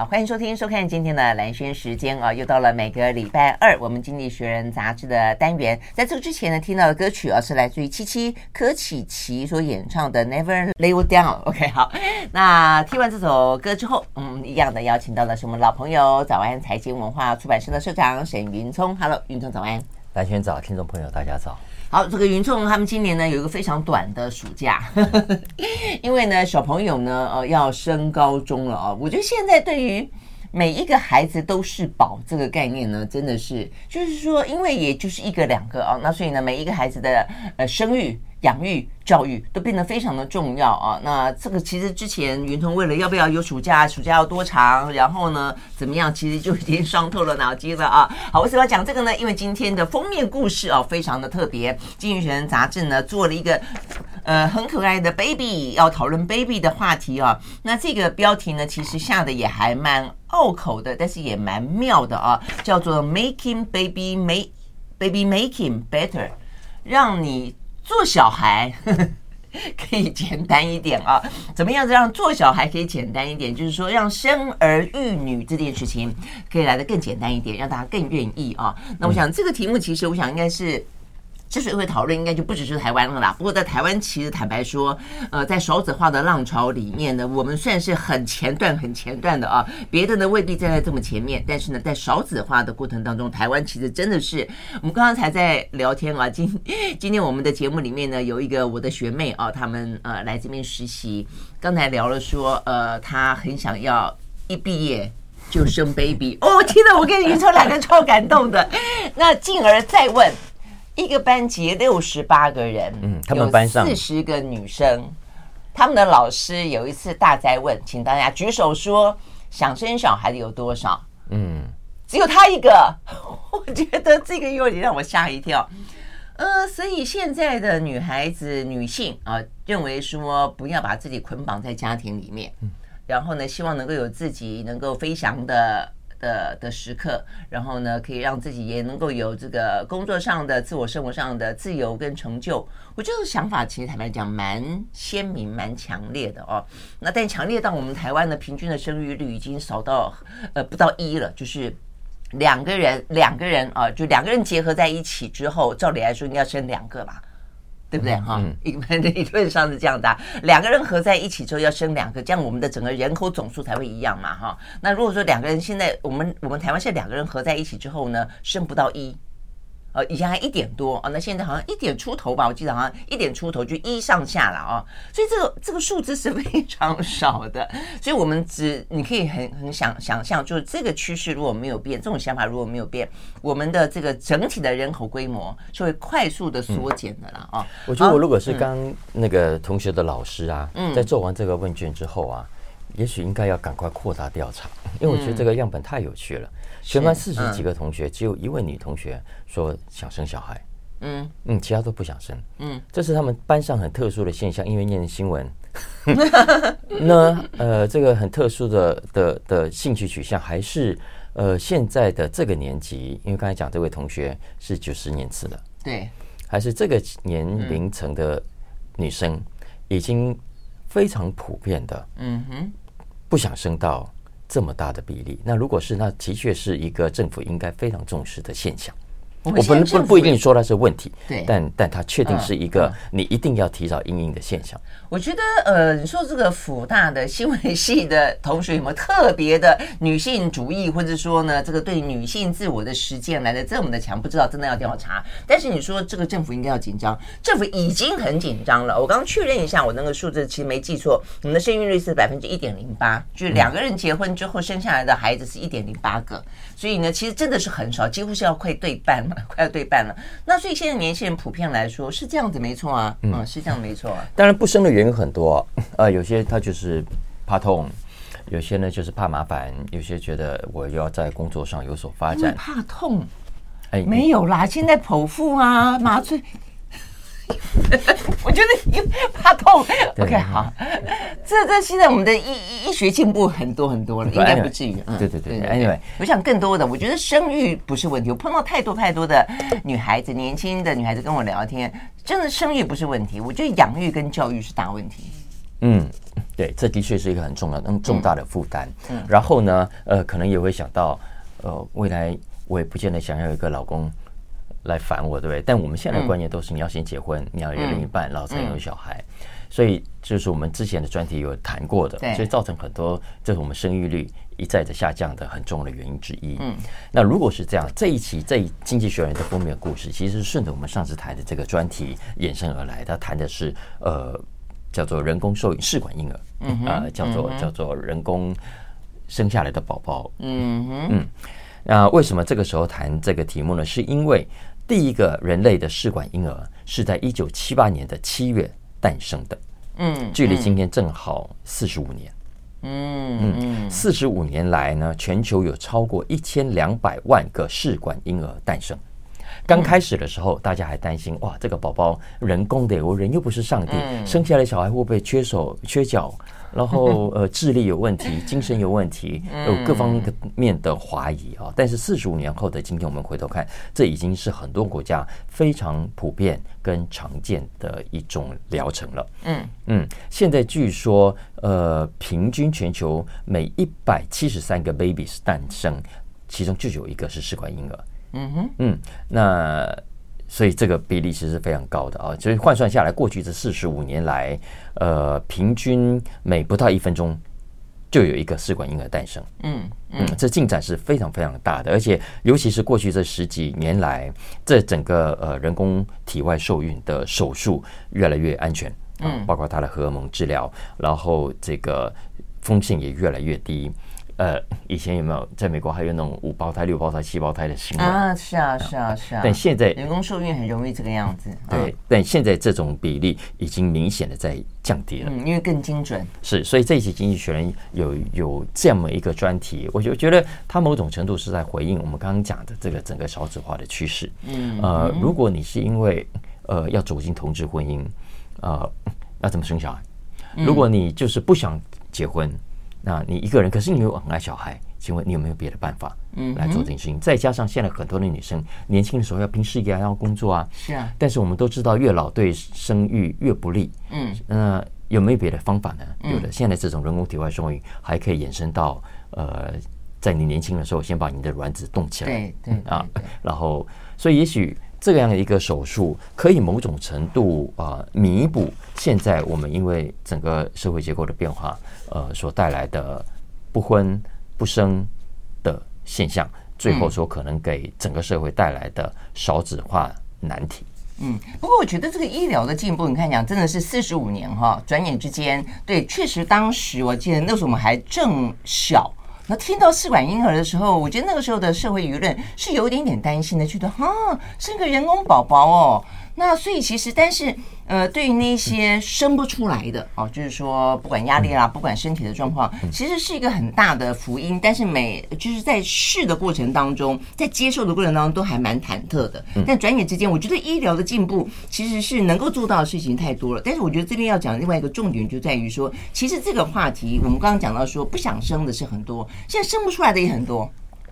好，欢迎收听、收看今天的蓝轩时间啊，又到了每个礼拜二我们《经济学人》杂志的单元。在这个之前呢，听到的歌曲啊是来自于七七柯棨棋所演唱的《Never Lay You Down》。OK，好，那听完这首歌之后，嗯，一样的邀请到的是我们老朋友早安财经文化出版社的社长沈云聪。Hello，云聪早安。蓝轩早，听众朋友大家早。好，这个云聪他们今年呢有一个非常短的暑假，因为呢小朋友呢呃要升高中了啊。我觉得现在对于每一个孩子都是宝这个概念呢，真的是就是说，因为也就是一个两个啊，那所以呢每一个孩子的呃生育。养育教育都变得非常的重要啊！那这个其实之前云通为了要不要有暑假，暑假要多长，然后呢怎么样，其实就已经伤透了脑筋了啊！好，为什么要讲这个呢？因为今天的封面故事啊非常的特别，《经济学人》杂志呢做了一个呃很可爱的 baby，要讨论 baby 的话题啊。那这个标题呢其实下的也还蛮拗口的，但是也蛮妙的啊，叫做 Making Baby Make Baby Making Better，让你。做小孩呵呵 可以简单一点啊？怎么样子让做小孩可以简单一点？就是说，让生儿育女这件事情可以来的更简单一点，让大家更愿意啊。那我想这个题目其实我想应该是。之所以会讨论，应该就不只是台湾了啦。不过在台湾，其实坦白说，呃，在少子化的浪潮里面呢，我们算是很前段、很前段的啊。别的呢未必站在这么前面，但是呢，在少子化的过程当中，台湾其实真的是。我们刚刚才在聊天啊，今今天我们的节目里面呢，有一个我的学妹啊，他们呃来这边实习，刚才聊了说，呃，她很想要一毕业就生 baby。哦，听到我跟云聪两个超感动的，那进而再问。一个班级六十八个人，嗯，他们班上四十个女生，他们的老师有一次大灾问，请大家举手说想生小孩的有多少？嗯，只有他一个，我觉得这个有点让我吓一跳。呃，所以现在的女孩子、女性啊，认为说不要把自己捆绑在家庭里面，然后呢，希望能够有自己能够飞翔的。的的时刻，然后呢，可以让自己也能够有这个工作上的、自我生活上的自由跟成就。我这个想法其实坦白讲蛮鲜明、蛮强烈的哦。那但强烈到我们台湾的平均的生育率已经少到呃不到一了，就是两个人两个人啊，就两个人结合在一起之后，照理来说应该要生两个吧。对不对哈？一般 理论上是这样的，两个人合在一起之后要生两个，这样我们的整个人口总数才会一样嘛哈。那如果说两个人现在我们我们台湾现在两个人合在一起之后呢，生不到一。呃，以前还一点多啊，那现在好像一点出头吧？我记得好像一点出头就一上下了啊，所以这个这个数字是非常少的。所以我们只你可以很很想想象，就是这个趋势如果没有变，这种想法如果没有变，我们的这个整体的人口规模是会快速的缩减的啦啊。我觉得我如果是刚那个同学的老师啊，在做完这个问卷之后啊，也许应该要赶快扩大调查，因为我觉得这个样本太有趣了。全班四十几个同学，只有一位女同学说想生小孩。嗯嗯，其他都不想生。嗯，这是他们班上很特殊的现象，因为念新闻。那呃，这个很特殊的的的兴趣取向，还是呃现在的这个年级，因为刚才讲这位同学是九十年次的，对，还是这个年龄层的女生，已经非常普遍的，嗯哼，不想生到。这么大的比例，那如果是，那的确是一个政府应该非常重视的现象。我不能不不一定说它是问题，对，但但它确定是一个你一定要提早应应的现象。我觉得呃，你说这个辅大的新闻系的同学有没有特别的女性主义，或者说呢，这个对女性自我的实践来的这么的强？不知道，真的要调查。但是你说这个政府应该要紧张，政府已经很紧张了。我刚刚确认一下，我那个数字其实没记错，我们的生育率是百分之一点零八，就是两个人结婚之后生下来的孩子是一点零八个，所以呢，其实真的是很少，几乎是要快对半了。快要对半了，那所以现在年轻人普遍来说是这样子，没错啊，嗯，是这样没错啊。当然不生的原因很多，呃，有些他就是怕痛，有些呢就是怕麻烦，有些觉得我要在工作上有所发展，怕痛，哎，没有啦，现在剖腹啊，麻醉。我觉得你怕痛，OK，好，这这现在我们的医医学进步很多很多了，应该不至于。对对对，Anyway，我想更多的，我觉得生育不是问题。我碰到太多太多的女孩子，年轻的女孩子跟我聊天，真的生育不是问题。我觉得养育跟教育是大问题。嗯，对，这的确是一个很重要、很重大的负担。嗯，然后呢，呃，可能也会想到，呃，未来我也不见得想要有一个老公来烦我，对不对？但我们现在的观念都是，你要先结婚，你要有另一半，然后才有小孩。所以就是我们之前的专题有谈过的，所以造成很多这是我们生育率一再的下降的很重要的原因之一。嗯，那如果是这样，这一期这一经济学人的封面故事，其实是顺着我们上次谈的这个专题衍生而来。他谈的是呃叫做人工受孕试管婴儿，嗯啊、呃、叫做叫做人工生下来的宝宝。嗯哼嗯，那为什么这个时候谈这个题目呢？是因为第一个人类的试管婴儿是在一九七八年的七月。诞生的，嗯，距离今天正好四十五年，嗯嗯，四十五年来呢，全球有超过一千两百万个试管婴儿诞生。刚开始的时候，大家还担心，哇，这个宝宝人工的，我人又不是上帝，生下来小孩会不会缺手缺脚？然后 呃，智力有问题，精神有问题，有各方面的怀疑啊。但是四十五年后的今天，我们回头看，这已经是很多国家非常普遍跟常见的一种疗程了。嗯嗯，现在据说呃，平均全球每一百七十三个 babies 诞生，其中就有一个是试管婴儿。嗯哼，嗯，那。所以这个比例其实是非常高的啊！所以换算下来，过去这四十五年来，呃，平均每不到一分钟就有一个试管婴儿诞生。嗯嗯，这进展是非常非常大的，而且尤其是过去这十几年来，这整个呃人工体外受孕的手术越来越安全，嗯，包括它的荷尔蒙治疗，然后这个风险也越来越低。呃，以前有没有在美国还有那种五胞胎、六胞胎、七胞胎的新闻啊？是啊，是啊，是啊。但现在人工受孕很容易这个样子。对，但现在这种比例已经明显的在降低了。嗯，因为更精准。是，所以这一期《经济学人》有有这么一个专题，我就觉得它某种程度是在回应我们刚刚讲的这个整个少子化的趋势。嗯。呃，如果你是因为呃要走进同志婚姻，呃，那怎么生小孩？如果你就是不想结婚。那你一个人，可是你又很爱小孩，请问你有没有别的办法，嗯，来做这件事情？嗯、再加上现在很多的女生年轻的时候要拼事业，要工作啊，是啊。但是我们都知道，越老对生育越不利，嗯。那有没有别的方法呢？有的，现在这种人工体外受孕还可以延伸到，呃，在你年轻的时候，先把你的卵子冻起来，对对啊，然后，所以也许。这样一个手术可以某种程度啊弥补现在我们因为整个社会结构的变化呃所带来的不婚不生的现象，最后说可能给整个社会带来的少子化难题。嗯，不过我觉得这个医疗的进步，你看讲真的是四十五年哈，转眼之间，对，确实当时我记得那时候我们还正小。那听到试管婴儿的时候，我觉得那个时候的社会舆论是有一点点担心的，觉得哈，生个人工宝宝哦。那所以其实，但是呃，对于那些生不出来的哦，就是说不管压力啦，不管身体的状况，其实是一个很大的福音。但是每就是在试的过程当中，在接受的过程当中，都还蛮忐忑的。但转眼之间，我觉得医疗的进步其实是能够做到的事情太多了。但是我觉得这边要讲另外一个重点，就在于说，其实这个话题我们刚刚讲到说，不想生的是很多，现在生不出来的也很多。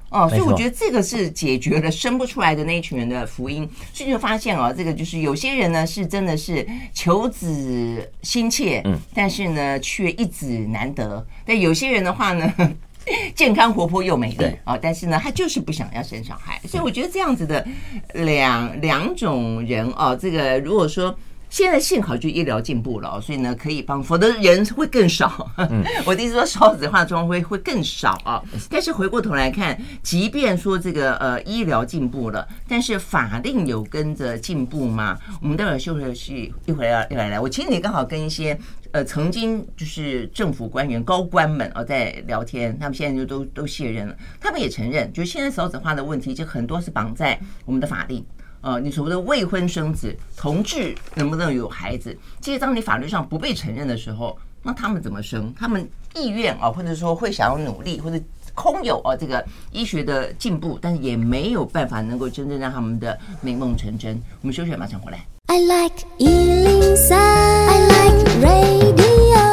哦，所以我觉得这个是解决了生不出来的那一群人的福音，所以就发现哦，这个就是有些人呢是真的是求子心切，嗯，但是呢却一子难得。但有些人的话呢，健康活泼又美丽啊，但是呢他就是不想要生小孩。所以我觉得这样子的两两种人哦，这个如果说。现在幸好就医疗进步了，所以呢可以帮，否则人会更少。嗯、我的意思说少子化状况会会更少啊。但是回过头来看，即便说这个呃医疗进步了，但是法令有跟着进步吗？我们待会儿休息一会儿要来来。我前几天刚好跟一些呃曾经就是政府官员高官们啊在聊天，他们现在就都都卸任了，他们也承认，就是现在少子化的问题就很多是绑在我们的法令。呃，你所谓的未婚生子，同志能不能有孩子？其实当你法律上不被承认的时候，那他们怎么生？他们意愿啊，或者说会想要努力，或者空有啊这个医学的进步，但是也没有办法能够真正让他们的美梦成真。我们休息，马上回来。I like 103, I like radio。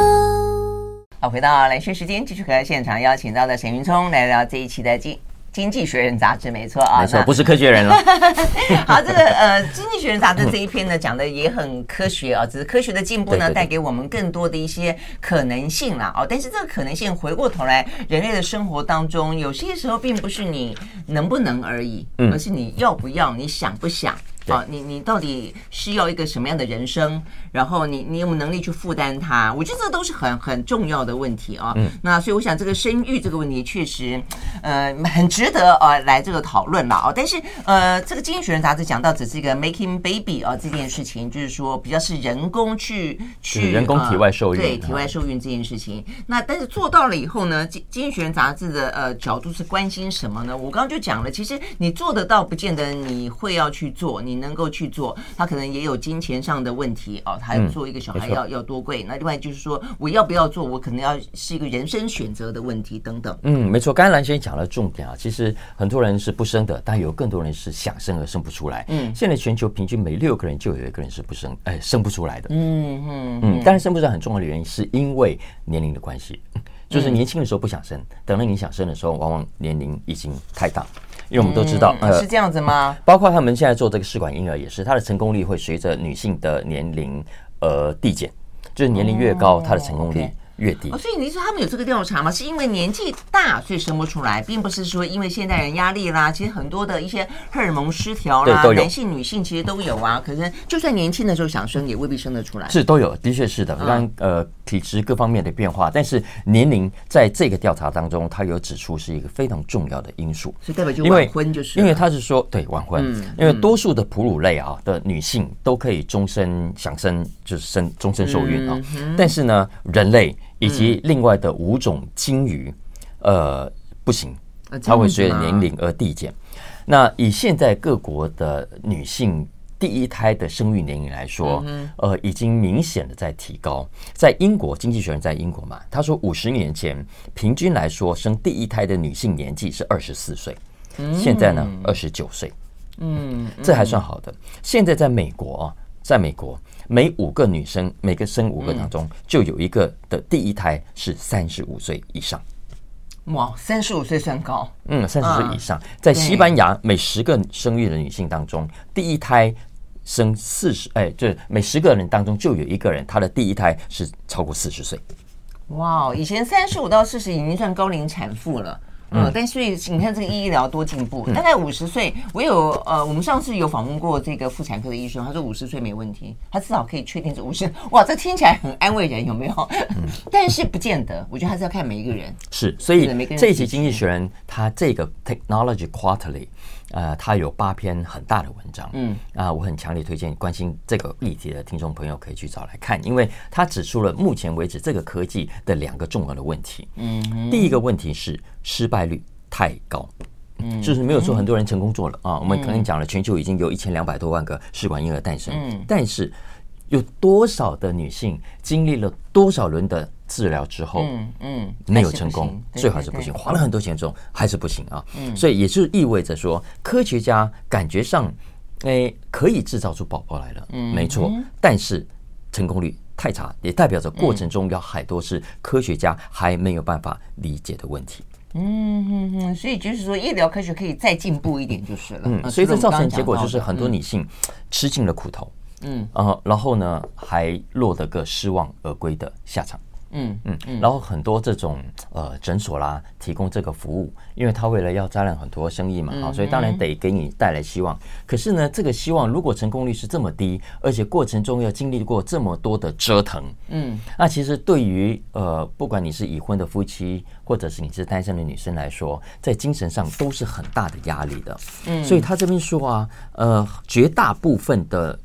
好，回到蓝轩时间，继续和现场邀请到的沈云聪来聊这一期的经经济学人杂志没错啊，没错，不是科学人了。好，这个呃，经济学人杂志这一篇呢，讲的也很科学啊，只是科学的进步呢，带给我们更多的一些可能性啦。哦，但是这个可能性回过头来，人类的生活当中，有些时候并不是你能不能而已，而是你要不要，你想不想。好、哦，你你到底需要一个什么样的人生？然后你你有没有能力去负担它？我觉得这都是很很重要的问题啊。嗯，那所以我想这个生育这个问题确实，呃，很值得呃来这个讨论了啊。但是呃，这个《经济学人》杂志讲到只是一个 making baby 啊这件事情，就是说比较是人工去去人工体外受孕，呃、对体外受孕这件事情。那但是做到了以后呢，《经经济学人》杂志的呃角度是关心什么呢？我刚刚就讲了，其实你做得到，不见得你会要去做你。你能够去做，他可能也有金钱上的问题哦。他要做一个小孩要、嗯、要多贵？那另外就是说，我要不要做？我可能要是一个人生选择的问题等等。嗯，没错。刚才蓝先生讲了重点啊，其实很多人是不生的，但有更多人是想生而生不出来。嗯，现在全球平均每六个人就有一个人是不生，哎，生不出来的。嗯嗯嗯。当然生不出来很重要的原因是因为年龄的关系，就是年轻的时候不想生，等到你想生的时候，往往年龄已经太大。因为我们都知道，嗯、是这样子吗？包括他们现在做这个试管婴儿也是，它的成功率会随着女性的年龄而递减，就是年龄越高，它的成功率。越低，哦，所以你说他们有这个调查吗？是因为年纪大所以生不出来，并不是说因为现代人压力啦，其实很多的一些荷尔蒙失调啦，男性女性其实都有啊。可是就算年轻的时候想生，也未必生得出来。是都有，的确是的。让呃体质各方面的变化，但是年龄在这个调查当中，他有指出是一个非常重要的因素。所以代表就晚婚就是，因为他是说对晚婚，因为多数的哺乳类啊的女性都可以终身想生，就是生终身受孕啊。但是呢，人类。以及另外的五种鲸鱼，呃，不行，它会随着年龄而递减。那以现在各国的女性第一胎的生育年龄来说，呃，已经明显的在提高。在英国，经济学人在英国嘛，他说五十年前平均来说生第一胎的女性年纪是二十四岁，现在呢二十九岁，嗯，这还算好的。现在在美国啊，在美国。每五个女生，每个生五个当中，就有一个的第一胎是三十五岁以上。哇，三十五岁算高。嗯，三十岁以上，在西班牙，每十个生育的女性当中，第一胎生四十，哎，就是每十个人当中就有一个人，她的第一胎是超过四十岁。哇，以前三十五到四十已经算高龄产妇了。嗯，但所以你看这个医疗多进步，大概五十岁，我有呃，我们上次有访问过这个妇产科的医生，他说五十岁没问题，他至少可以确定是五十。哇，这听起来很安慰人，有没有？嗯，但是不见得，我觉得还是要看每一个人。是，所以这一期《经济学人》他这个 Technology Quarterly。呃，他有八篇很大的文章，嗯。啊，我很强烈推荐关心这个议题的听众朋友可以去找来看，因为他指出了目前为止这个科技的两个重要的问题。嗯，第一个问题是失败率太高，嗯，就是没有说很多人成功做了。啊。我们刚刚讲了，全球已经有一千两百多万个试管婴儿诞生，嗯，但是有多少的女性经历了多少轮的治疗之后，嗯嗯，没有成功，最好是不行，花了很多钱之后还是不行啊。嗯，所以也就意味着说，科学家感觉上，诶，可以制造出宝宝来了，嗯，没错，但是成功率太差，也代表着过程中有很多是科学家还没有办法理解的问题。嗯嗯嗯，所以就是说，医疗科学可以再进步一点就是了。嗯，所以这造成结果就是很多女性吃尽了苦头，嗯啊，然后呢，还落得个失望而归的下场。嗯嗯嗯，然后很多这种呃诊所啦，提供这个服务，因为他为了要招揽很多生意嘛，啊，所以当然得给你带来希望。可是呢，这个希望如果成功率是这么低，而且过程中要经历过这么多的折腾，嗯，那其实对于呃，不管你是已婚的夫妻，或者是你是单身的女生来说，在精神上都是很大的压力的。嗯，所以他这边说啊，呃，绝大部分的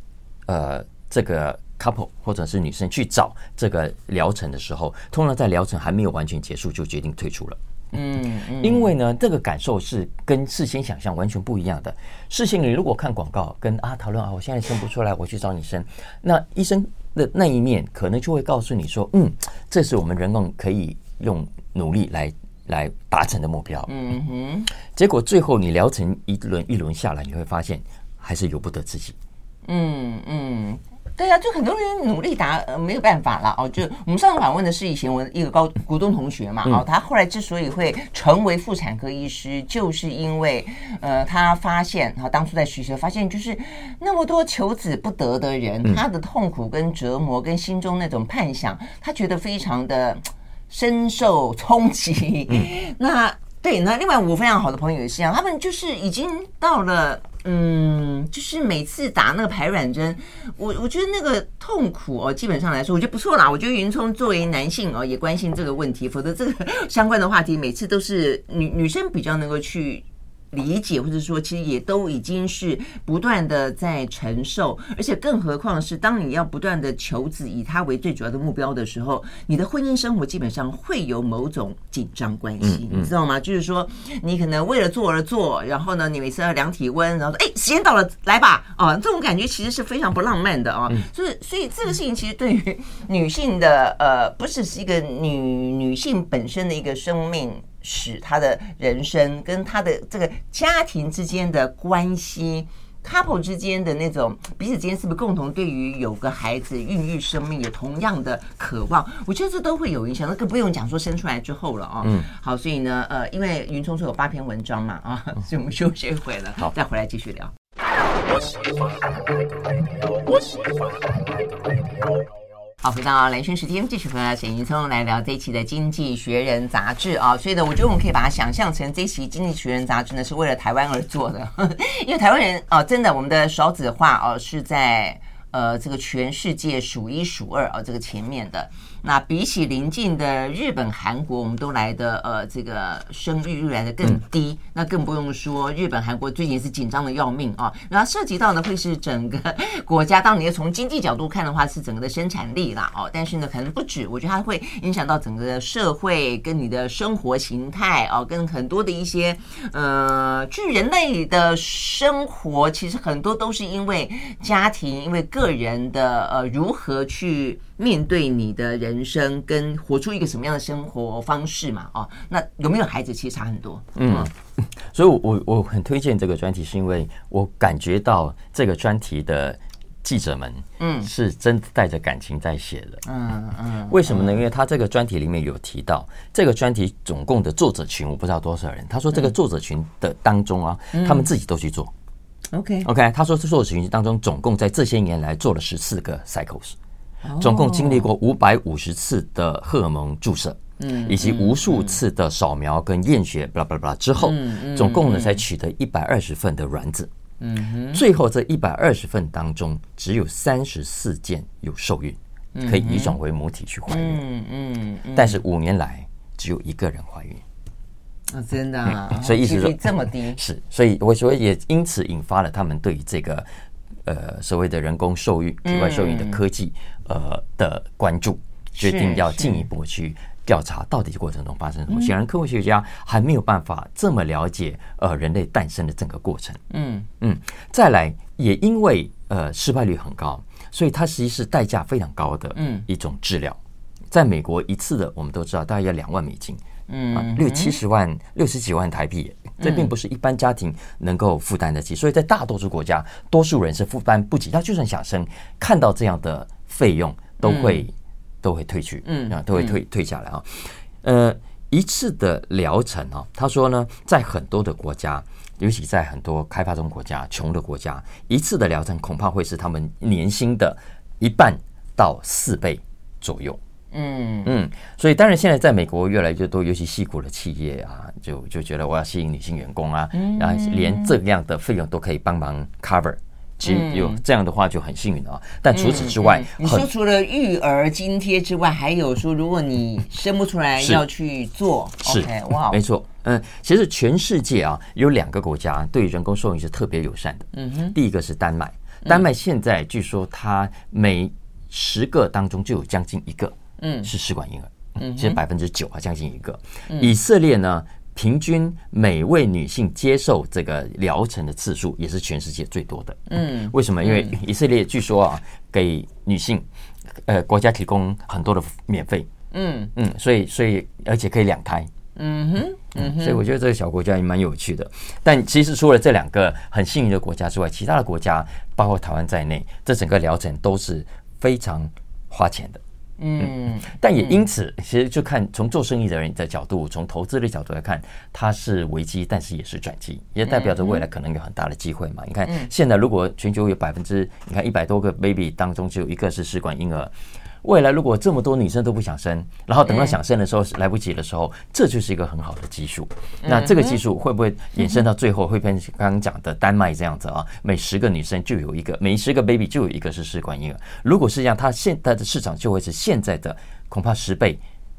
呃这个。couple 或者是女生去找这个疗程的时候，通常在疗程还没有完全结束就决定退出了。嗯，因为呢，这个感受是跟事先想象完全不一样的。事先你如果看广告，跟啊讨论啊，我现在生不出来，我去找你生。那医生的那一面可能就会告诉你说，嗯，这是我们人工可以用努力来来达成的目标。嗯哼，结果最后你疗程一轮一轮下来，你会发现还是由不得自己。嗯嗯。对啊，就很多人努力答，呃，没有办法了哦。就我们上次访问的是以前我一个高股东同学嘛，哦，他后来之所以会成为妇产科医师，就是因为呃，他发现，他当初在学习发现，就是那么多求子不得的人，他的痛苦跟折磨，跟心中那种盼想，他觉得非常的 深受冲击。那。对，那另外我非常好的朋友也是一样，他们就是已经到了，嗯，就是每次打那个排卵针，我我觉得那个痛苦哦，基本上来说，我觉得不错啦。我觉得云聪作为男性哦，也关心这个问题，否则这个相关的话题每次都是女女生比较能够去。理解，或者说，其实也都已经是不断的在承受，而且更何况是当你要不断的求子，以他为最主要的目标的时候，你的婚姻生活基本上会有某种紧张关系，你知道吗？就是说，你可能为了做而做，然后呢，你每次要量体温，然后说，哎，时间到了，来吧，啊，这种感觉其实是非常不浪漫的啊。所以，所以这个事情其实对于女性的，呃，不只是一个女女性本身的一个生命。使他的人生跟他的这个家庭之间的关系，couple 之间的那种彼此之间是不是共同对于有个孩子孕育生命有同样的渴望？我觉得这都会有影响。那更不用讲说生出来之后了啊。嗯。好，所以呢，呃，因为云聪说有八篇文章嘛，啊，所以我们休息一会了，好，再回来继续聊。好，回到蓝轩时间，继续和沈云聪来聊这一期的《经济学人》杂志啊。所以呢，我觉得我们可以把它想象成这一期《经济学人》杂志呢，是为了台湾而做的，因为台湾人啊，真的我们的少子化哦，是在呃这个全世界数一数二啊，这个前面的。那比起邻近的日本、韩国，我们都来的呃，这个生育率来的更低。那更不用说日本、韩国最近是紧张的要命啊。然后涉及到呢，会是整个国家。当你要从经济角度看的话，是整个的生产力啦哦。但是呢，可能不止，我觉得它会影响到整个的社会跟你的生活形态哦，跟很多的一些呃，据人类的生活，其实很多都是因为家庭，因为个人的呃，如何去。面对你的人生跟活出一个什么样的生活方式嘛？哦，那有没有孩子其实差很多。嗯，所以我，我我很推荐这个专题，是因为我感觉到这个专题的记者们，嗯，是真带着感情在写的。嗯嗯。为什么呢？因为他这个专题里面有提到，这个专题总共的作者群我不知道多少人。他说这个作者群的当中啊，他们自己都去做。OK OK，他说这作者群当中总共在这些年来做了十四个 cycles。总共经历过五百五十次的荷尔蒙注射，嗯，以及无数次的扫描跟验血，巴拉巴拉巴拉之后，总共呢才取得一百二十份的卵子，嗯，最后这一百二十份当中，只有三十四件有受孕，可以移转为母体去怀孕，嗯嗯，但是五年来只有一个人怀孕，啊，真的啊，所以意思说这么低，是，所以我说也因此引发了他们对于这个。呃，所谓的人工受孕、体外受孕的科技，呃的关注，决定要进一步去调查到底过程中发生什么。显然，科学家还没有办法这么了解呃人类诞生的整个过程。嗯嗯，再来，也因为呃失败率很高，所以它实际是代价非常高的一种治疗。在美国，一次的我们都知道大概要两万美金。嗯，六七十万、六十几万台币，这并不是一般家庭能够负担得起，所以在大多数国家，多数人是负担不起。他就算想生，看到这样的费用，都会都会退去，嗯啊，都会退退下来啊。呃，一次的疗程啊，他说呢，在很多的国家，尤其在很多开发中国家、穷的国家，一次的疗程恐怕会是他们年薪的一半到四倍左右。嗯。嗯，所以当然现在在美国越来越多，尤其矽谷的企业啊，就就觉得我要吸引女性员工啊，然后连这样的费用都可以帮忙 cover，其实有这样的话就很幸运啊。但除此之外，你说除了育儿津贴之外，还有说如果你生不出来 要去做，是。哇，没错，嗯，其实全世界啊有两个国家对人工受孕是特别友善的，嗯哼，第一个是丹麦，丹麦现在据说它每十个当中就有将近一个。嗯，是试管婴儿，嗯，其实百分之九啊，将近一个。以色列呢，平均每位女性接受这个疗程的次数也是全世界最多的。嗯，为什么？因为以色列据说啊，给女性，呃，国家提供很多的免费。嗯嗯，所以所以而且可以两胎。嗯哼，嗯哼，所以我觉得这个小国家也蛮有趣的。但其实除了这两个很幸运的国家之外，其他的国家，包括台湾在内，这整个疗程都是非常花钱的。嗯，但也因此，其实就看从做生意的人的角度，从投资的角度来看，它是危机，但是也是转机，也代表着未来可能有很大的机会嘛。你看，现在如果全球有百分之，你看一百多个 baby 当中只有一个是试管婴儿。未来如果这么多女生都不想生，然后等到想生的时候来不及的时候，这就是一个很好的技术。那这个技术会不会衍生到最后会变成刚刚讲的丹麦这样子啊？每十个女生就有一个，每十个 baby 就有一个是试管婴儿。如果是这样，它现在的市场就会是现在的恐怕十倍。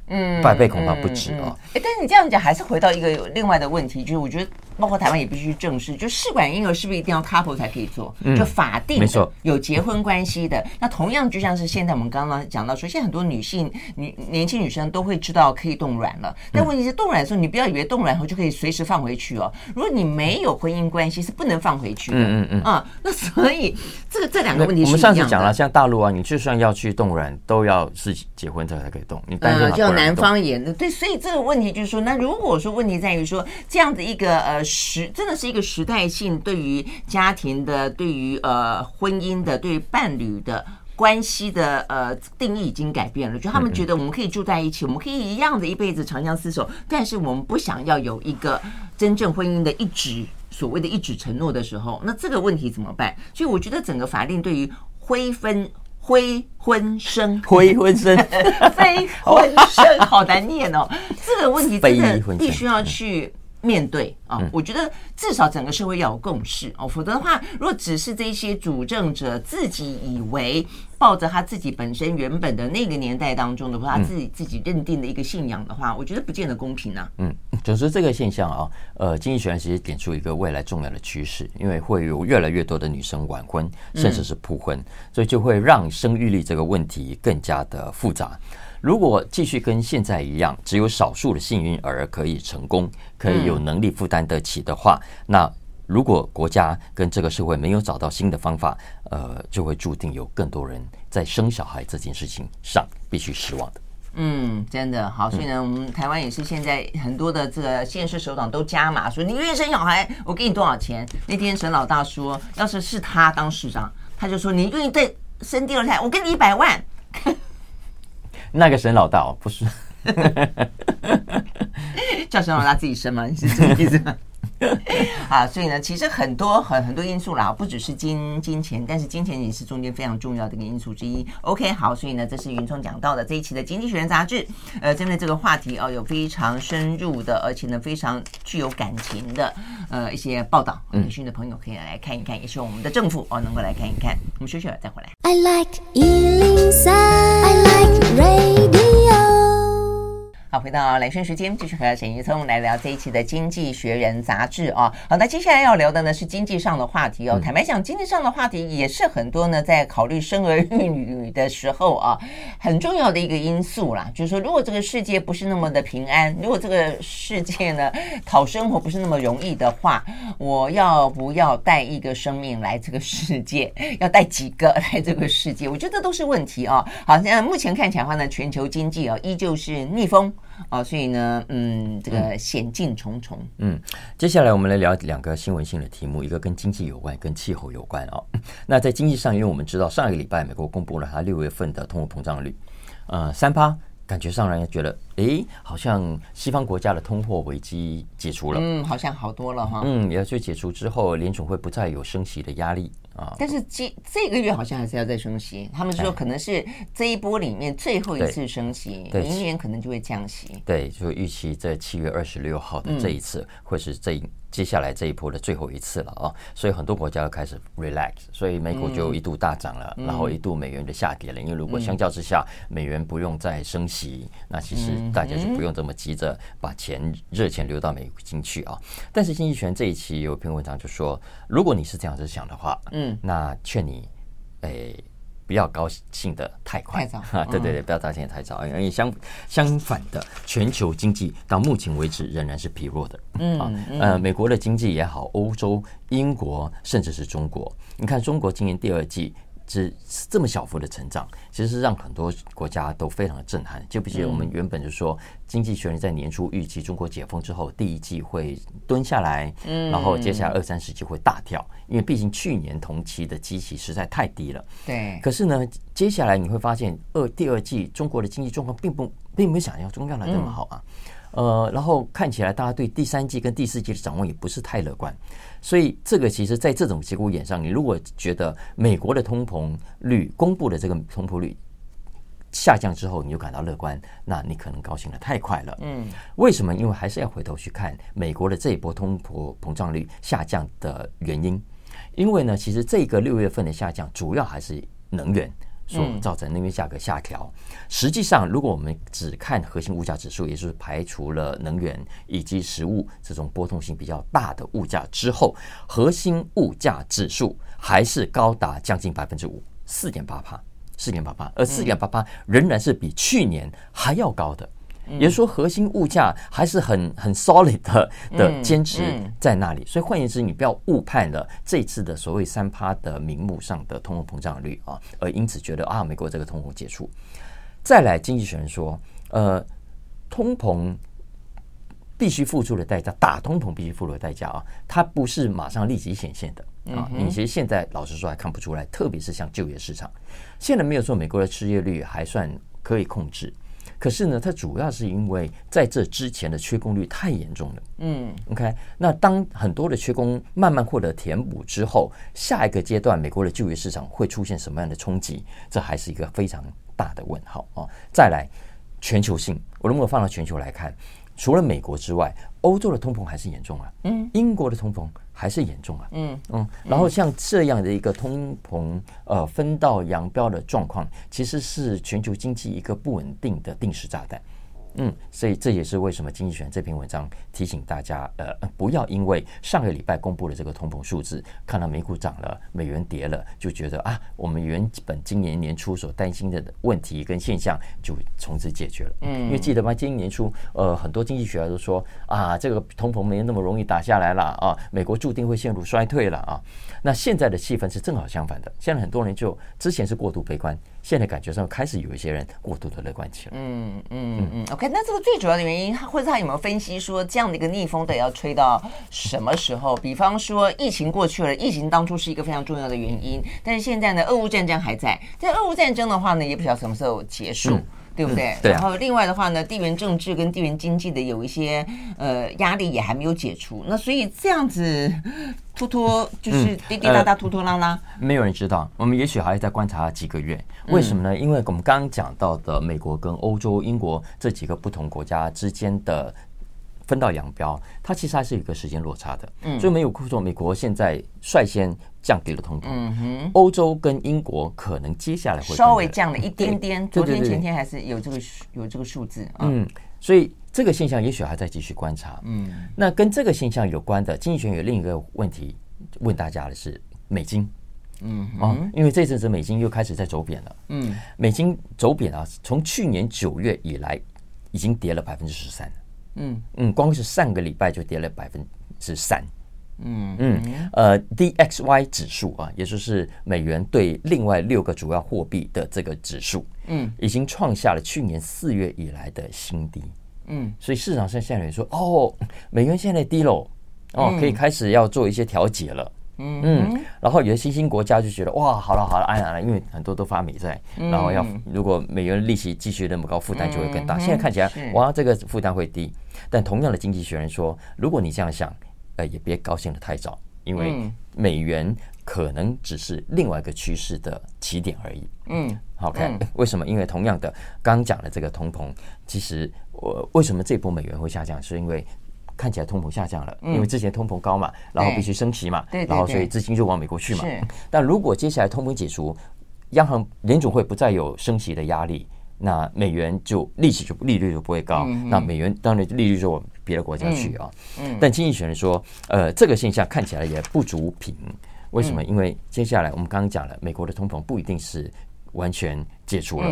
嗯，百倍恐怕不止哦。哎，但是你这样讲，还是回到一个另外的问题，就是我觉得，包括台湾也必须正视，就试管婴儿是不是一定要 couple 才可以做？就法定没错，有结婚关系的。那同样就像是现在我们刚刚讲到说，现在很多女性女年轻女生都会知道可以冻卵了。但问题是冻卵的时候，你不要以为冻卵后就可以随时放回去哦。如果你没有婚姻关系，是不能放回去的。嗯嗯嗯。啊，那所以这个这两个问题，我们上次讲了，像大陆啊，你就算要去冻卵，都要是结婚之后才可以冻。你单身的南方也对，所以这个问题就是说，那如果说问题在于说这样的一个呃时，真的是一个时代性对于家庭的、对于呃婚姻的、对于伴侣的关系的呃定义已经改变了，就他们觉得我们可以住在一起，我们可以一样的一辈子长相厮守，但是我们不想要有一个真正婚姻的一纸所谓的一纸承诺的时候，那这个问题怎么办？所以我觉得整个法令对于婚分。非婚生，非婚生，非婚生，好难念哦。这个问题真的 必须要去面对啊！我觉得至少整个社会要有共识哦，否则的话，如果只是这些主政者自己以为。抱着他自己本身原本的那个年代当中的，话他自己自己认定的一个信仰的话，我觉得不见得公平啊。嗯，总之这个现象啊，呃，经济学人其实点出一个未来重要的趋势，因为会有越来越多的女生晚婚，甚至是扑婚，所以就会让生育率这个问题更加的复杂。如果继续跟现在一样，只有少数的幸运儿可以成功，可以有能力负担得起的话，那。如果国家跟这个社会没有找到新的方法，呃，就会注定有更多人在生小孩这件事情上必须失望的。嗯，真的好，所以呢，我们台湾也是现在很多的这个县市首长都加码说，你愿意生小孩，我给你多少钱。那天沈老大说，要是是他当市长，他就说你愿意再生第二胎，我给你一百万。那个沈老大哦，不是，叫沈老大自己生吗？你是这个意思吗？啊，所以呢，其实很多很很多因素啦，不只是金金钱，但是金钱也是中间非常重要的一个因素之一。OK，好，所以呢，这是云聪讲到的这一期的《经济学人》杂志，呃，针对这个话题哦，有非常深入的，而且呢，非常具有感情的呃一些报道，有兴趣的朋友可以来看一看，也希望我们的政府哦能够来看一看。我们休息了再回来。I like 103, I like radio 好，回到来生时间，继续和沈玉聪来聊这一期的《经济学人》杂志啊。好，那接下来要聊的呢是经济上的话题哦。坦白讲，经济上的话题也是很多呢在考虑生儿育女的时候啊，很重要的一个因素啦。就是说，如果这个世界不是那么的平安，如果这个世界呢讨生活不是那么容易的话，我要不要带一个生命来这个世界？要带几个来这个世界？我觉得这都是问题啊。好，现在目前看起来的话呢，全球经济啊依旧是逆风。哦，所以呢，嗯，这个险境重重。嗯，接下来我们来聊两个新闻性的题目，一个跟经济有关，跟气候有关哦。那在经济上，因为我们知道上一个礼拜美国公布了它六月份的通货膨胀率，呃，三趴，感觉上让人觉得，诶，好像西方国家的通货危机解除了，嗯，好像好多了哈。嗯，也就解除之后，联总会不再有升息的压力。但是这这个月好像还是要再升息，他们说可能是这一波里面最后一次升息，明年可能就会降息。对，就预期在七月二十六号的这一次会是这接下来这一波的最后一次了啊，所以很多国家要开始 relax，所以美股就一度大涨了，然后一度美元就下跌了，因为如果相较之下美元不用再升息，那其实大家就不用这么急着把钱热钱流到美金去啊。但是经济学人这一期有一篇文章就说，如果你是这样子想的话，嗯。那劝你，诶，不要高兴的太快，太早。对对对，不要高兴的太早。因为相相反的，全球经济到目前为止仍然是疲弱的。嗯，呃，美国的经济也好，欧洲、英国，甚至是中国，你看中国今年第二季只是这么小幅的成长，其实是让很多国家都非常的震撼。记不记得我们原本就说，经济学人在年初预计中国解封之后，第一季会蹲下来，嗯，然后接下来二三十季会大跳，因为毕竟去年同期的基期实在太低了。对。可是呢，接下来你会发现，二第二季中国的经济状况并不并没有想象中要来那么好啊。呃，然后看起来大家对第三季跟第四季的展望也不是太乐观。所以，这个其实，在这种节骨眼上，你如果觉得美国的通膨率公布的这个通膨率下降之后，你就感到乐观，那你可能高兴的太快了。嗯，为什么？因为还是要回头去看美国的这一波通膨膨胀率下降的原因。因为呢，其实这个六月份的下降，主要还是能源。所造成能源价格下调。实际上，如果我们只看核心物价指数，也就是排除了能源以及食物这种波动性比较大的物价之后，核心物价指数还是高达将近百分之五，四点八趴，四点八趴，而四点八趴仍然是比去年还要高的。也就是说，核心物价还是很很 solid 的的坚持在那里。所以换言之，你不要误判了这次的所谓三趴的名目上的通货膨胀率啊，而因此觉得啊，美国这个通膨结束。再来，经济学人说，呃，通膨必须付出的代价，打通膨必须付出的代价啊，它不是马上立即显现的啊。你其实现在老实说还看不出来，特别是像就业市场，现在没有说美国的失业率还算可以控制。可是呢，它主要是因为在这之前的缺工率太严重了。嗯，OK，那当很多的缺工慢慢获得填补之后，下一个阶段美国的就业市场会出现什么样的冲击？这还是一个非常大的问号啊！再来，全球性，我如果放到全球来看，除了美国之外，欧洲的通膨还是严重啊。嗯，英国的通膨。还是严重啊，嗯嗯，然后像这样的一个通膨呃分道扬镳的状况，其实是全球经济一个不稳定的定时炸弹。嗯，所以这也是为什么经济学人这篇文章提醒大家，呃，不要因为上个礼拜公布的这个通膨数字，看到美股涨了，美元跌了，就觉得啊，我们原本今年年初所担心的问题跟现象就从此解决了。嗯，因为记得吗？今年年初，呃，很多经济学家都说啊，这个通膨没那么容易打下来了啊，美国注定会陷入衰退了啊。那现在的气氛是正好相反的，现在很多人就之前是过度悲观。现在感觉上开始有一些人过度的乐观起来。嗯嗯嗯。OK，那这个最主要的原因，或者他有没有分析说，这样的一个逆风得要吹到什么时候？比方说，疫情过去了，疫情当初是一个非常重要的原因，但是现在呢，俄乌战争还在。在俄乌战争的话呢，也不晓得什么时候结束。嗯对不对？然后另外的话呢，地缘政治跟地缘经济的有一些呃压力也还没有解除。那所以这样子拖拖就是滴滴答答拖拖拉拉，没有人知道。我们也许还要再观察几个月。为什么呢？因为我们刚刚讲到的美国跟欧洲、英国这几个不同国家之间的。分道扬镳，它其实还是有一个时间落差的，嗯，所以没有错。美国现在率先降低了通膨，嗯哼，欧洲跟英国可能接下来会稍微降了一点点，昨天前天还是有这个有这个数字啊，嗯，所以这个现象也许还在继续观察，嗯，那跟这个现象有关的经济学有另一个问题问大家的是美金，嗯啊，因为这阵子美金又开始在走贬了，嗯，美金走贬啊，从去年九月以来已经跌了百分之十三。嗯。嗯，光是上个礼拜就跌了百分之三。嗯。嗯，呃，DXY 指数啊，也就是美元对另外六个主要货币的这个指数，嗯，已经创下了去年四月以来的新低。嗯，所以市场上现在人说，哦，美元现在低了，哦，可以开始要做一些调节了。嗯嗯，然后有些新兴国家就觉得哇，好了好了，安然了，因为很多都发美债，然后要如果美元利息继续那么高，负担就会更大。现在看起来哇，这个负担会低，但同样的经济学人说，如果你这样想，呃，也别高兴得太早，因为美元可能只是另外一个趋势的起点而已。嗯，OK，为什么？因为同样的，刚讲的这个通膨，其实我为什么这波美元会下降，是因为。看起来通膨下降了，因为之前通膨高嘛，然后必须升息嘛，然后所以资金就往美国去嘛。但如果接下来通膨解除，央行联总会不再有升息的压力，那美元就利息就利率就不会高，那美元当然利率就往别的国家去啊。嗯但经济学人说，呃，这个现象看起来也不足平。为什么？因为接下来我们刚刚讲了，美国的通膨不一定是完全解除了，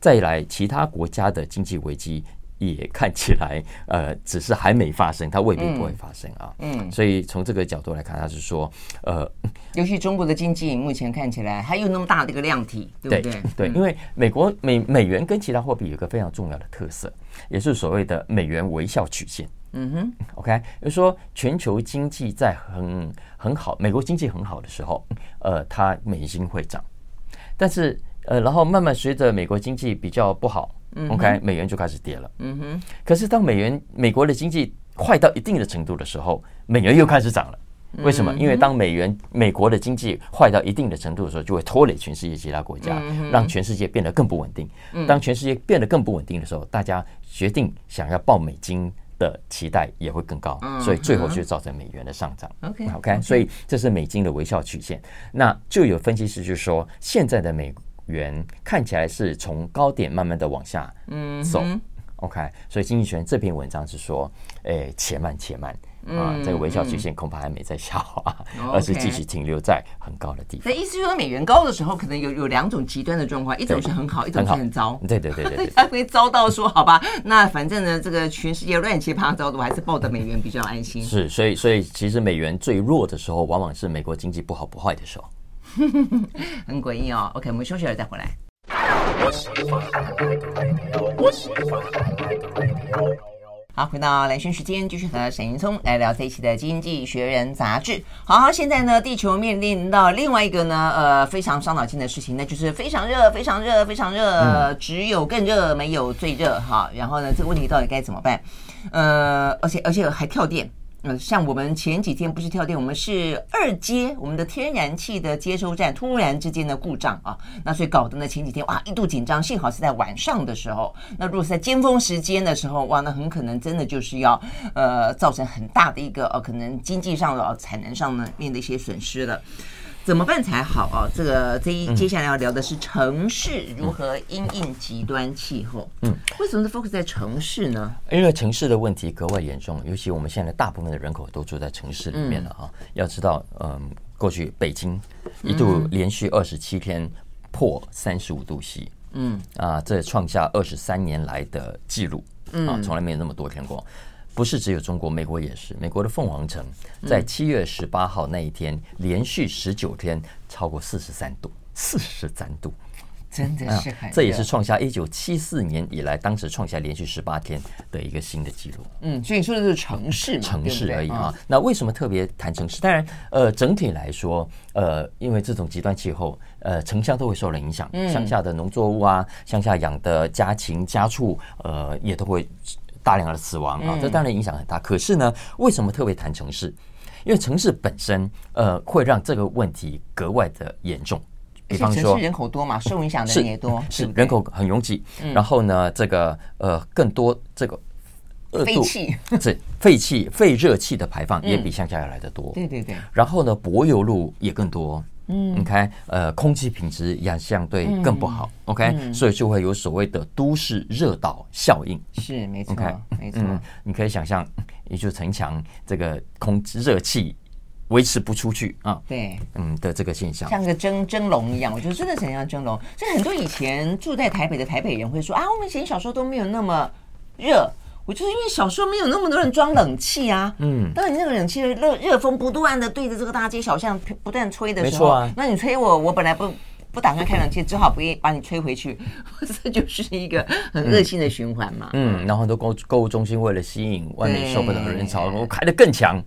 再来其他国家的经济危机。也看起来呃，只是还没发生，它未必不会发生啊。嗯，所以从这个角度来看，他是说，呃，尤其中国的经济目前看起来还有那么大的一个量体，对不对？对，因为美国美美元跟其他货币有一个非常重要的特色，也是所谓的美元微笑曲线。嗯哼，OK，就是说全球经济在很很好，美国经济很好的时候，呃，它美金会涨，但是呃，然后慢慢随着美国经济比较不好。OK，美元就开始跌了。嗯哼。可是当美元美国的经济坏到一定的程度的时候，美元又开始涨了。为什么？因为当美元美国的经济坏到一定的程度的时候，就会拖累全世界其他国家，让全世界变得更不稳定。当全世界变得更不稳定的时候，大家决定想要报美金的期待也会更高，所以最后就造成美元的上涨。OK，OK，所以这是美金的微笑曲线。那就有分析师就说，现在的美元看起来是从高点慢慢的往下走，嗯，OK，所以经济学人这篇文章是说，诶，且慢且慢啊，这个微笑曲线恐怕还没在下滑，而是继续停留在很高的地方。那意思就是说，美元高的时候，可能有有两种极端的状况，一种是很好，一种是很糟。对对对对，它会糟到说，好吧，那反正呢，这个全世界乱七八糟的，我还是抱着美元比较安心。是，所以所以其实美元最弱的时候，往往是美国经济不好不坏的时候。很诡异哦。OK，我们休息了再回来。好，回到蓝轩时间，继续和沈云聪来聊这一期的《经济学人》杂志。好，现在呢，地球面临到另外一个呢，呃，非常伤脑筋的事情，那就是非常热，非常热，非常热，只有更热，没有最热。哈，然后呢，这个问题到底该怎么办？呃，而且而且还跳电。呃，像我们前几天不是跳电，我们是二阶我们的天然气的接收站突然之间的故障啊，那所以搞得呢前几天哇一度紧张，幸好是在晚上的时候，那如果是在尖峰时间的时候，哇，那很可能真的就是要呃造成很大的一个呃可能经济上的产能上呢面的一些损失了。怎么办才好啊？这个这一接下来要聊的是城市如何因应极端气候。嗯，为什么是 focus 在城市呢？因为城市的问题格外严重，尤其我们现在大部分的人口都住在城市里面了啊。要知道，嗯，过去北京一度连续二十七天破三十五度 C，嗯啊，这创下二十三年来的记录，啊，从来没有那么多天过。不是只有中国，美国也是。美国的凤凰城在七月十八号那一天，连续十九天超过四十三度，四十三度，真的是很、啊。这也是创下一九七四年以来，当时创下连续十八天的一个新的记录。嗯，所以说的是城市，城市而已啊。那为什么特别谈城市？当然，呃，整体来说，呃，因为这种极端气候，呃，城乡都会受了影响。乡下的农作物啊，乡下养的家禽家畜，呃，也都会。大量的死亡啊，这当然影响很大。可是呢，为什么特别谈城市？因为城市本身呃，会让这个问题格外的严重。比方说，城市人口多嘛，受影响的人也多，是人口很拥挤。然后呢，这个呃，更多这个废气，这废气、废热气的排放也比乡下要来的多。对对对。然后呢，柏油路也更多。嗯，你看，呃，空气品质也相对更不好。OK，所以就会有所谓的都市热岛效应。是，没错，没错。你可以想象，也就城墙，这个空热气维持不出去啊。对，嗯的这个现象，像个蒸蒸笼一样，我觉得真的很像蒸笼。所以很多以前住在台北的台北人会说啊，我们以前小时候都没有那么热。我就是因为小时候没有那么多人装冷气啊，嗯，当你那个冷气的热热风不断的对着这个大街小巷不断吹的时候，啊、那你吹我，我本来不不打算开冷气，只好不把你吹回去，这就是一个很恶性的循环嘛。嗯，然后很多购购物中心为了吸引外面受不了的人潮，我开的更强。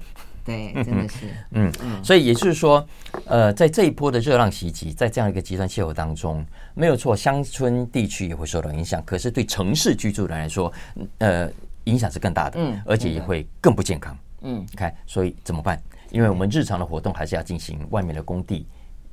对，真的是，嗯嗯，所以也就是说，呃，在这一波的热浪袭击，在这样一个极端气候当中，没有错，乡村地区也会受到影响，可是对城市居住的人来说，呃。影响是更大的，嗯，而且也会更不健康，嗯，看，所以怎么办？因为我们日常的活动还是要进行，外面的工地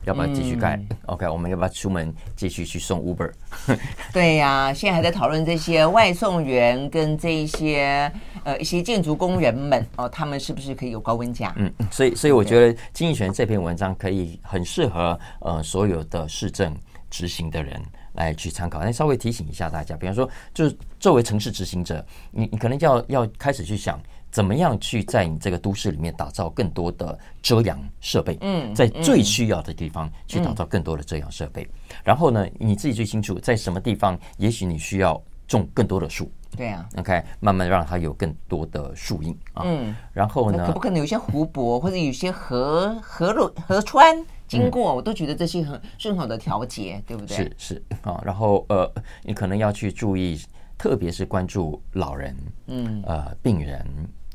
要不要继续盖？OK，我们要不要出门继续去送 Uber？对呀，现在还在讨论这些外送员跟这一些呃一些建筑工人们哦，他们是不是可以有高温假？嗯，所以所以我觉得经济学人这篇文章可以很适合呃所有的市政执行的人。来去参考，那稍微提醒一下大家，比方说，就是作为城市执行者，你你可能要要开始去想，怎么样去在你这个都市里面打造更多的遮阳设备。嗯，在最需要的地方去打造更多的遮阳设备。然后呢，你自己最清楚，在什么地方，也许你需要种更多的树。对啊，OK，慢慢让它有更多的树荫啊。嗯，然后呢，可不可能有些湖泊或者有些河河路河川经过，嗯、我都觉得这些很是很好的调节，对不对？是是啊，然后呃，你可能要去注意，特别是关注老人，嗯呃，病人。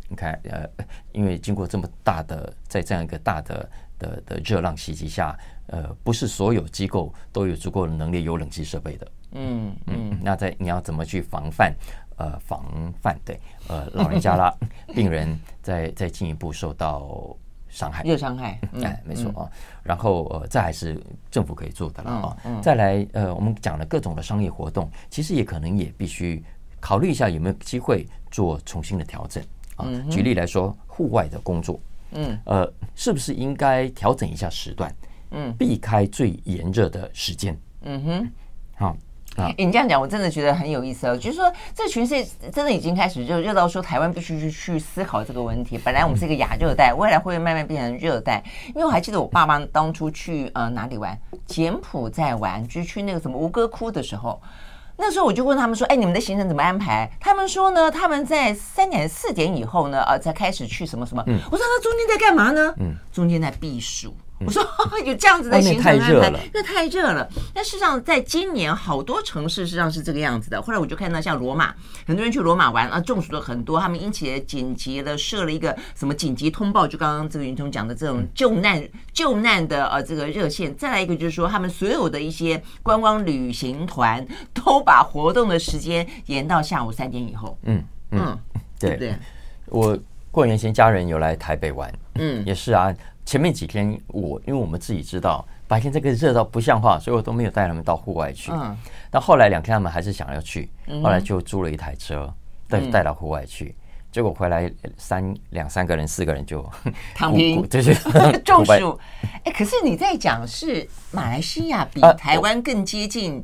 你看呃，因为经过这么大的，在这样一个大的的的热浪袭击下，呃，不是所有机构都有足够的能力有冷气设备的。嗯嗯，那在你要怎么去防范？呃，防范对，呃，老人家啦，病人在在进一步受到伤害，热伤害，嗯、哎，没错啊。嗯、然后呃，这还是政府可以做的了啊。再来呃，我们讲了各种的商业活动，其实也可能也必须考虑一下有没有机会做重新的调整啊。嗯、举例来说，户外的工作，嗯，呃，是不是应该调整一下时段？嗯，避开最炎热的时间。嗯哼，好。啊，你这样讲，我真的觉得很有意思哦。就是说，这全世界真的已经开始就热到说，台湾必须去去思考这个问题。本来我们是一个亚热带，未来会慢慢变成热带。因为我还记得我爸妈当初去呃哪里玩，柬埔寨玩，就去那个什么吴哥窟的时候，那时候我就问他们说：“哎，你们的行程怎么安排？”他们说呢，他们在三点四点以后呢，呃，才开始去什么什么。嗯我说那中间在干嘛呢？嗯，中间在避暑。我说 有这样子的行程安排，因为太热了。但事实上，在今年好多城市实际上是这个样子的。后来我就看到像罗马，很多人去罗马玩啊，中暑了很多。他们因此也紧急的设了一个什么紧急通报，就刚刚这个云通讲的这种救难救难的呃这个热线。再来一个就是说，他们所有的一些观光旅行团都把活动的时间延到下午三点以后。嗯嗯，对不对？我过年前家人有来台北玩，嗯，也是啊。前面几天我因为我们自己知道白天这个热到不像话，所以我都没有带他们到户外去。嗯，但后来两天他们还是想要去，后来就租了一台车带带到户外去。结果回来三两三个人四个人就 躺平，就是，中暑。哎，可是你在讲是马来西亚比台湾更接近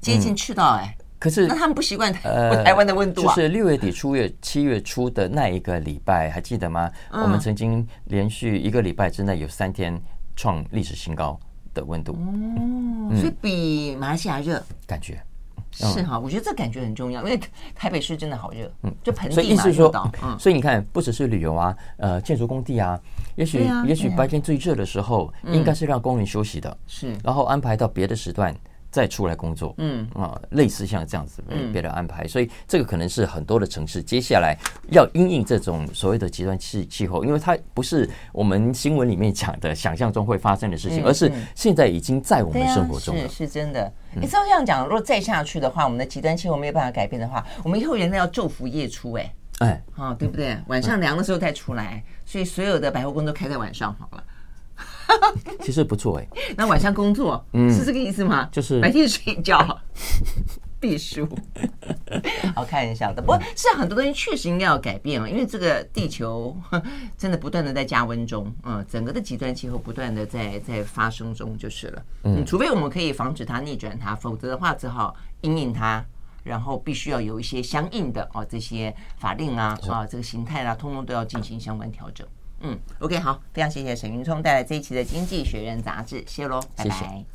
接近赤道哎。可是，那他们不习惯台台湾的温度啊？就是六月底、初月、七月初的那一个礼拜，还记得吗？我们曾经连续一个礼拜之内有三天创历史新高的温度。哦，所以比马来西亚热，感觉是哈。我觉得这感觉很重要，因为台北市真的好热，嗯，就盆地嘛，所以意思说，所以你看，不只是旅游啊，呃，建筑工地啊，也许也许白天最热的时候，应该是让工人休息的，是，然后安排到别的时段。再出来工作，嗯啊，类似像这样子别的安排，嗯、所以这个可能是很多的城市接下来要因应这种所谓的极端气气候，因为它不是我们新闻里面讲的想象中会发生的事情，嗯、而是现在已经在我们生活中了。啊、是是真的。你照这样讲，如果再下去的话，我们的极端气候没有办法改变的话，我们以后人类要昼伏夜出，哎哎，啊，对不对？晚上凉的时候再出来，所以所有的百货公司都开在晚上好了。其实不错哎，那晚上工作，嗯，是这个意思吗？就是白天睡觉，避暑。好，看一下的。不过，是很多东西确实应该要改变啊，因为这个地球真的不断的在加温中，嗯，整个的极端气候不断的在在发生中就是了。嗯，除非我们可以防止它逆转它，否则的话只好因应它，然后必须要有一些相应的哦这些法令啊啊这个形态啊，通通都要进行相关调整。嗯，OK，好，非常谢谢沈云聪带来这一期的《经济学人》杂志，谢喽，拜拜。谢谢。